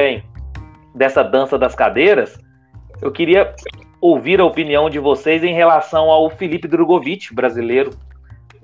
bem dessa dança das cadeiras, eu queria ouvir a opinião de vocês em relação ao Felipe Drogovic, brasileiro,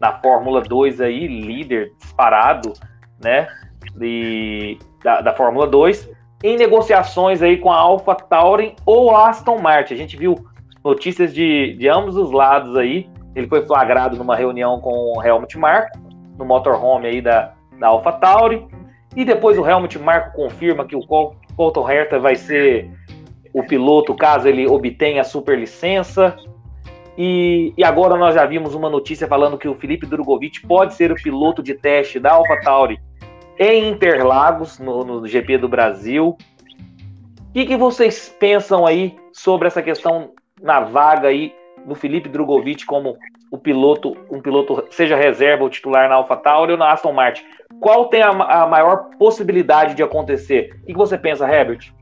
na Fórmula 2 aí, líder disparado, né, de, da, da Fórmula 2, em negociações aí com a Alpha Tauri ou Aston Martin. A gente viu notícias de, de ambos os lados aí. Ele foi flagrado numa reunião com o Helmut Marko, no motorhome aí da, da Alpha Tauri. E depois o Helmut Marko confirma que o Colton Herta vai ser o piloto caso ele obtenha a superlicença. E, e agora nós já vimos uma notícia falando que o Felipe Drogovic pode ser o piloto de teste da AlphaTauri em Interlagos, no, no GP do Brasil. O que, que vocês pensam aí sobre essa questão na vaga aí do Felipe Drogovic como o piloto, um piloto, seja reserva ou titular na AlphaTauri ou na Aston Martin? Qual tem a, a maior possibilidade de acontecer? O que, você pensa, Herbert?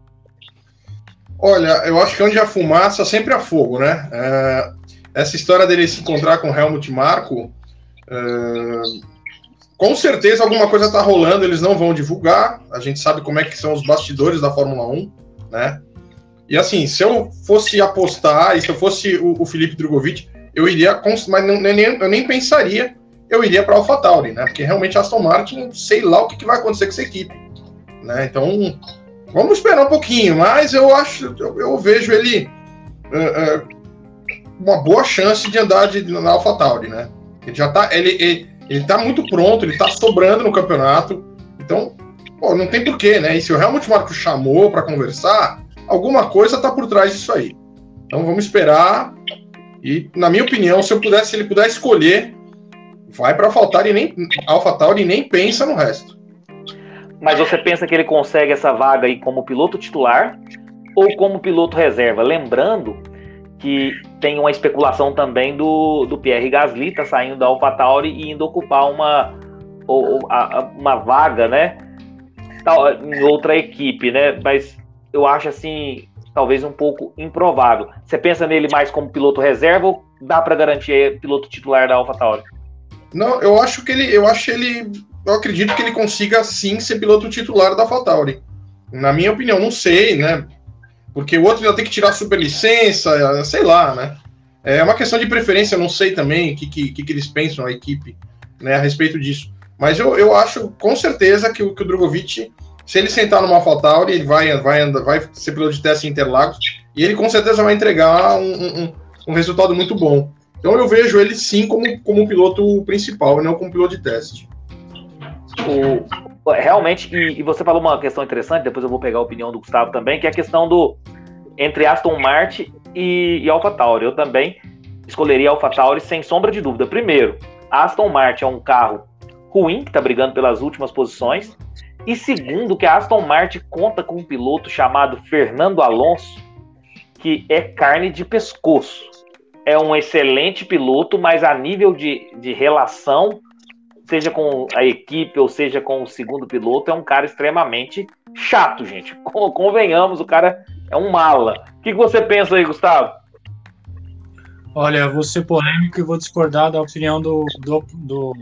Olha, eu acho que onde há fumaça sempre há fogo, né? É, essa história dele se encontrar com Helmut Marko, é, com certeza alguma coisa está rolando, eles não vão divulgar. A gente sabe como é que são os bastidores da Fórmula 1, né? E assim, se eu fosse apostar, e se eu fosse o, o Felipe Drogovic, eu iria, mas não, nem, eu nem pensaria, eu iria para AlphaTauri, né? Porque realmente Aston Martin, sei lá o que, que vai acontecer com essa equipe, né? Então, vamos esperar um pouquinho, mas eu acho, eu, eu vejo ele uh, uh, uma boa chance de andar de, na AlphaTauri, né? Ele já tá, ele, ele, ele tá muito pronto, ele tá sobrando no campeonato, então, pô, não tem porquê, né? E se o Helmut Marko chamou para conversar, alguma coisa tá por trás disso aí. Então vamos esperar. E, na minha opinião, se eu pudesse, se ele puder escolher, vai para AlphaTauri e nem AlphaTauri nem pensa no resto. Mas você pensa que ele consegue essa vaga aí como piloto titular ou como piloto reserva? Lembrando que tem uma especulação também do, do Pierre Gasly tá saindo da AlphaTauri e indo ocupar uma, uma vaga, né? Em outra equipe, né? Mas eu acho assim, talvez um pouco improvável. Você pensa nele mais como piloto reserva ou dá para garantir piloto titular da AlphaTauri? Não, eu acho que ele, eu acho ele, eu acredito que ele consiga sim ser piloto titular da AlphaTauri. Na minha opinião, não sei, né? Porque o outro já tem que tirar superlicença, sei lá, né? É uma questão de preferência, não sei também o que, que, que, eles pensam, a equipe, né, a respeito disso. Mas eu, eu acho com certeza que, que o Drogovic, se ele sentar numa AlphaTauri, ele vai, vai, vai ser piloto de teste em Interlagos e ele com certeza vai entregar um, um, um resultado muito bom. Então eu vejo ele sim como, como piloto principal não como piloto de teste. O, realmente, e, e, você falou uma questão interessante, depois eu vou pegar a opinião do Gustavo também, que é a questão do entre Aston Martin e, e AlphaTauri. Eu também escolheria AlphaTauri sem sombra de dúvida. Primeiro, Aston Martin é um carro ruim, que está brigando pelas últimas posições. E segundo, que a Aston Martin conta com um piloto chamado Fernando Alonso, que é carne de pescoço. É um excelente piloto, mas a nível de, de relação seja com a equipe ou seja com o segundo piloto, é um cara extremamente chato, gente. Convenhamos, o cara é um mala. O que você pensa aí, Gustavo? Olha, vou ser polêmico e vou discordar da opinião do. do, do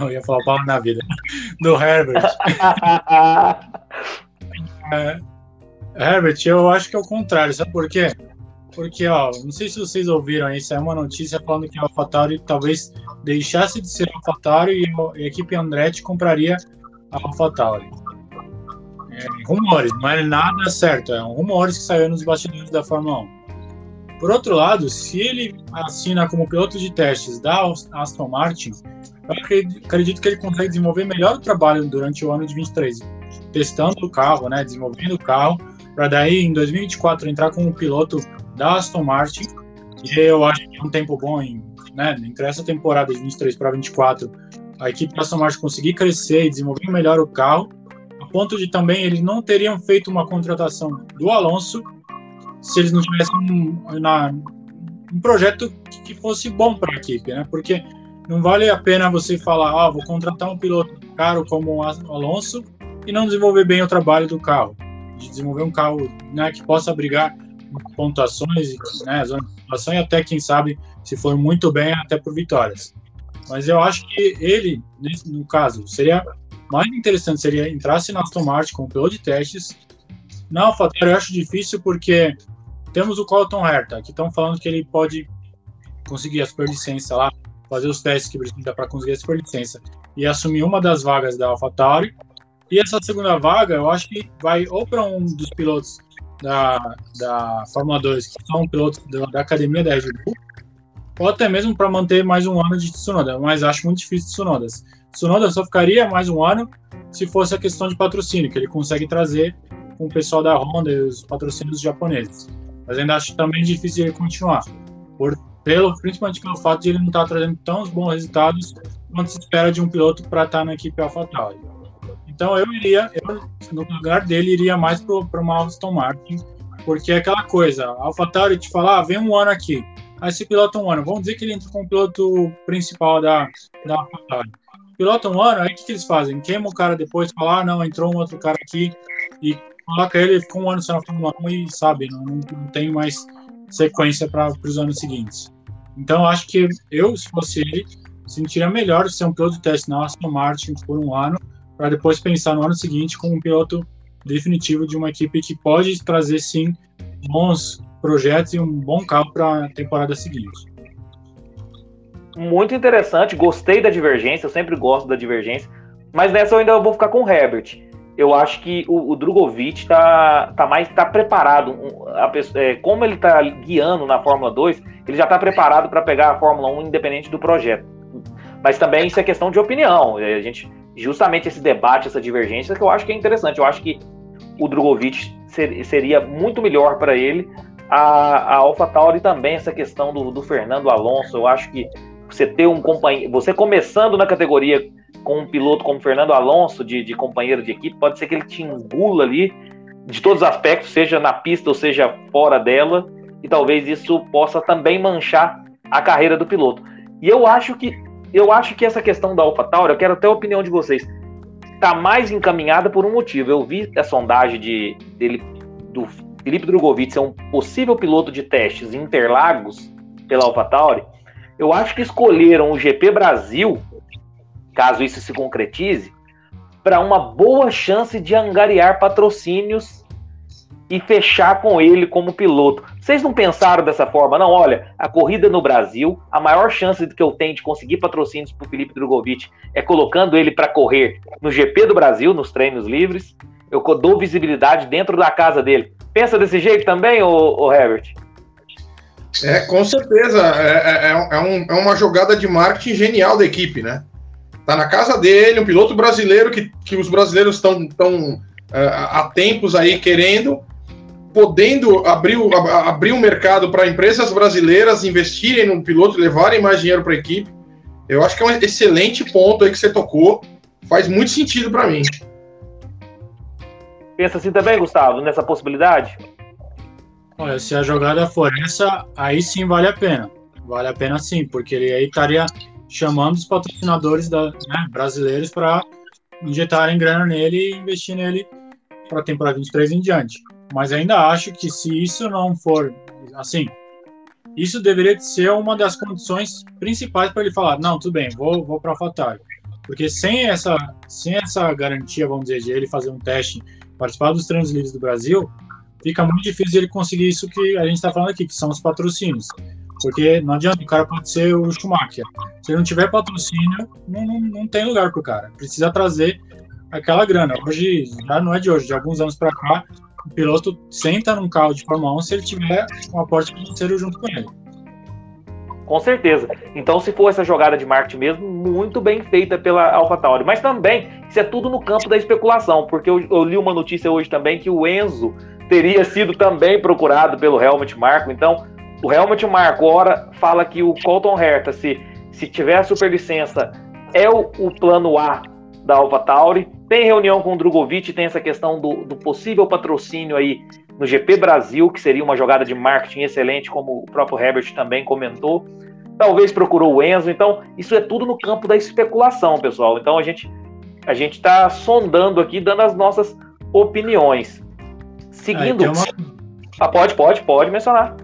eu ia falar palavra na vida. Do Herbert. é, Herbert, eu acho que é o contrário, sabe por quê? Porque, ó, não sei se vocês ouviram aí, saiu uma notícia falando que a AlphaTauri talvez deixasse de ser AlphaTauri e a equipe Andretti compraria a AlphaTauri. É, rumores, não é nada certo, é rumores que saíram nos bastidores da Fórmula 1. Por outro lado, se ele assina como piloto de testes da Aston Martin, eu acredito que ele consegue desenvolver melhor o trabalho durante o ano de 23, testando o carro, né, desenvolvendo o carro, para daí em 2024 entrar como piloto da Aston Martin, e eu acho que é um tempo bom em, né, entre essa temporada de 23 para 24, a equipe da Aston Martin conseguir crescer e desenvolver melhor o carro, a ponto de também eles não teriam feito uma contratação do Alonso se eles não tivessem um, na, um projeto que fosse bom para a equipe, né? Porque não vale a pena você falar, ah, vou contratar um piloto caro como o Alonso e não desenvolver bem o trabalho do carro, de desenvolver um carro né, que possa brigar pontuações, né, zona de pontuação e até, quem sabe, se for muito bem, até por vitórias. Mas eu acho que ele, nesse, no caso, seria mais interessante seria entrasse na Aston Martin como piloto de testes, Não, AlphaTauri eu acho difícil porque temos o Colton Herta, que estão falando que ele pode conseguir a superlicença lá, fazer os testes que precisa para conseguir a superlicença e assumir uma das vagas da AlphaTauri. E essa segunda vaga, eu acho que vai ou para um dos pilotos da, da Fórmula 2, que são pilotos da, da academia da Red Bull, ou até mesmo para manter mais um ano de Tsunoda, mas acho muito difícil Tsunodas. Tsunoda só ficaria mais um ano se fosse a questão de patrocínio, que ele consegue trazer com o pessoal da Honda e os patrocínios japoneses. Mas ainda acho também difícil ele continuar, por, pelo, principalmente pelo fato de ele não estar tá trazendo tão bons resultados quanto se espera de um piloto para estar tá na equipe AlphaTauri. Então eu iria, eu, no lugar dele, iria mais para uma Aston Martin, porque é aquela coisa, a AlphaTauri te fala, ah, vem um ano aqui, aí se pilota um ano, vamos dizer que ele entra como piloto principal da, da AlphaTauri. Pilota um ano, aí o que, que eles fazem? Queima o cara depois, fala, ah, não, entrou um outro cara aqui, e coloca ele, ficou um ano na Fórmula 1 e sabe, não, não tem mais sequência para os anos seguintes. Então acho que eu, se fosse ele, sentiria melhor ser um piloto de teste na Aston Martin por um ano, para depois pensar no ano seguinte como um piloto definitivo de uma equipe que pode trazer sim bons projetos e um bom carro para a temporada seguinte. Muito interessante, gostei da divergência, eu sempre gosto da divergência, mas nessa eu ainda vou ficar com o Herbert. Eu acho que o, o Drogovic está tá mais tá preparado. A, é, como ele está guiando na Fórmula 2, ele já está preparado para pegar a Fórmula 1 independente do projeto. Mas também isso é questão de opinião. A gente justamente esse debate, essa divergência, que eu acho que é interessante. Eu acho que o Drogovic ser, seria muito melhor para ele. A, a AlphaTauri também, essa questão do, do Fernando Alonso, eu acho que você ter um companheiro, você começando na categoria com um piloto como Fernando Alonso, de, de companheiro de equipe, pode ser que ele te engula ali de todos os aspectos, seja na pista ou seja fora dela, e talvez isso possa também manchar a carreira do piloto. E eu acho que eu acho que essa questão da AlphaTauri, eu quero até a opinião de vocês, está mais encaminhada por um motivo. Eu vi a sondagem de, dele, do Felipe Drogovic ser um possível piloto de testes em Interlagos pela AlphaTauri. Eu acho que escolheram o GP Brasil, caso isso se concretize, para uma boa chance de angariar patrocínios e fechar com ele como piloto. Vocês não pensaram dessa forma? Não, olha, a corrida no Brasil, a maior chance que eu tenho de conseguir patrocínios para o Felipe Drogovic é colocando ele para correr no GP do Brasil, nos treinos livres. Eu dou visibilidade dentro da casa dele. Pensa desse jeito também, ô Herbert? É, com certeza. É, é, é, um, é uma jogada de marketing genial da equipe, né? Tá na casa dele, um piloto brasileiro que, que os brasileiros estão tão, uh, há tempos aí querendo podendo abrir o, abrir o mercado para empresas brasileiras investirem no piloto, levarem mais dinheiro para a equipe. Eu acho que é um excelente ponto aí que você tocou. Faz muito sentido para mim. Pensa assim também, Gustavo, nessa possibilidade? Olha, se a jogada for essa, aí sim vale a pena. Vale a pena sim, porque ele aí estaria chamando os patrocinadores da, né, brasileiros para injetarem grana nele e investir nele para a temporada 23 em diante. Mas ainda acho que se isso não for assim, isso deveria ser uma das condições principais para ele falar, não, tudo bem, vou, vou para a AlphaTauri. Porque sem essa, sem essa garantia, vamos dizer, de ele fazer um teste, participar dos treinos livres do Brasil, fica muito difícil ele conseguir isso que a gente está falando aqui, que são os patrocínios. Porque não adianta, o cara pode ser o Schumacher. Se ele não tiver patrocínio, não, não, não tem lugar para o cara. Precisa trazer aquela grana. Hoje, já não é de hoje, de alguns anos para cá, o piloto senta num carro de Fórmula 1 se ele tiver um aporte financeiro junto com ele. Com certeza. Então, se for essa jogada de marketing mesmo, muito bem feita pela AlphaTauri. Mas também, isso é tudo no campo da especulação, porque eu, eu, li uma notícia hoje também que o Enzo teria sido também procurado pelo Helmut Marko. Então, o Helmut Marko, ora, fala que o Colton Herta, se, se tiver a superlicença, é o, o plano A da AlphaTauri. Tem reunião com o Drogovic, tem essa questão do, do, possível patrocínio aí no GP Brasil, que seria uma jogada de marketing excelente, como o próprio Herbert também comentou. Talvez procurou o Enzo, então isso é tudo no campo da especulação, pessoal. Então a gente a gente está sondando aqui, dando as nossas opiniões. Seguindo. Ah, uma... ah, pode, pode, pode mencionar.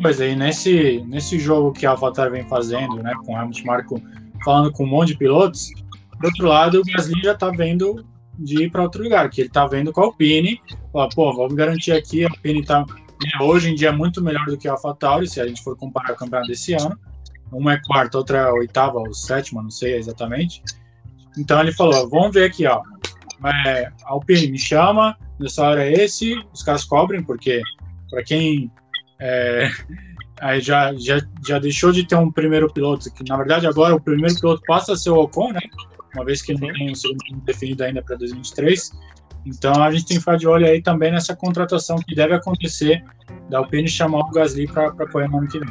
Pois aí, nesse, nesse jogo que a AlphaTauri vem fazendo, né, com o Helmut Marko falando com um monte de pilotos, do outro lado, o Gasly já está vendo de ir para outro lugar, que ele está vendo com a Alpine, Falar, pô, vamos garantir aqui, a Alpine tá né, hoje em dia é muito melhor do que a AlphaTauri, se a gente for comparar o campeonato desse ano. Uma é quarta, outra é oitava ou sétima, não sei exatamente. Então ele falou, vamos ver aqui, ó. É, Alpine me chama, meu salário é esse, os caras cobrem, porque para quem é, aí já, já, já deixou de ter um primeiro piloto, que na verdade agora o primeiro piloto passa a ser o Ocon, né? Uma vez que não tem um segundo definido ainda para 2023. Então a gente tem que ficar de olho aí também nessa contratação que deve acontecer da Alpine chamar o Gasly para apoiar no ano que vem.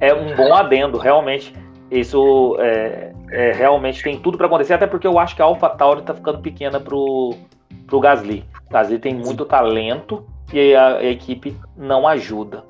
É um bom adendo, realmente. Isso é, é realmente tem tudo para acontecer, até porque eu acho que a AlphaTauri está ficando pequena pro, pro Gasly. O Gasly tem muito talento e a, a equipe não ajuda.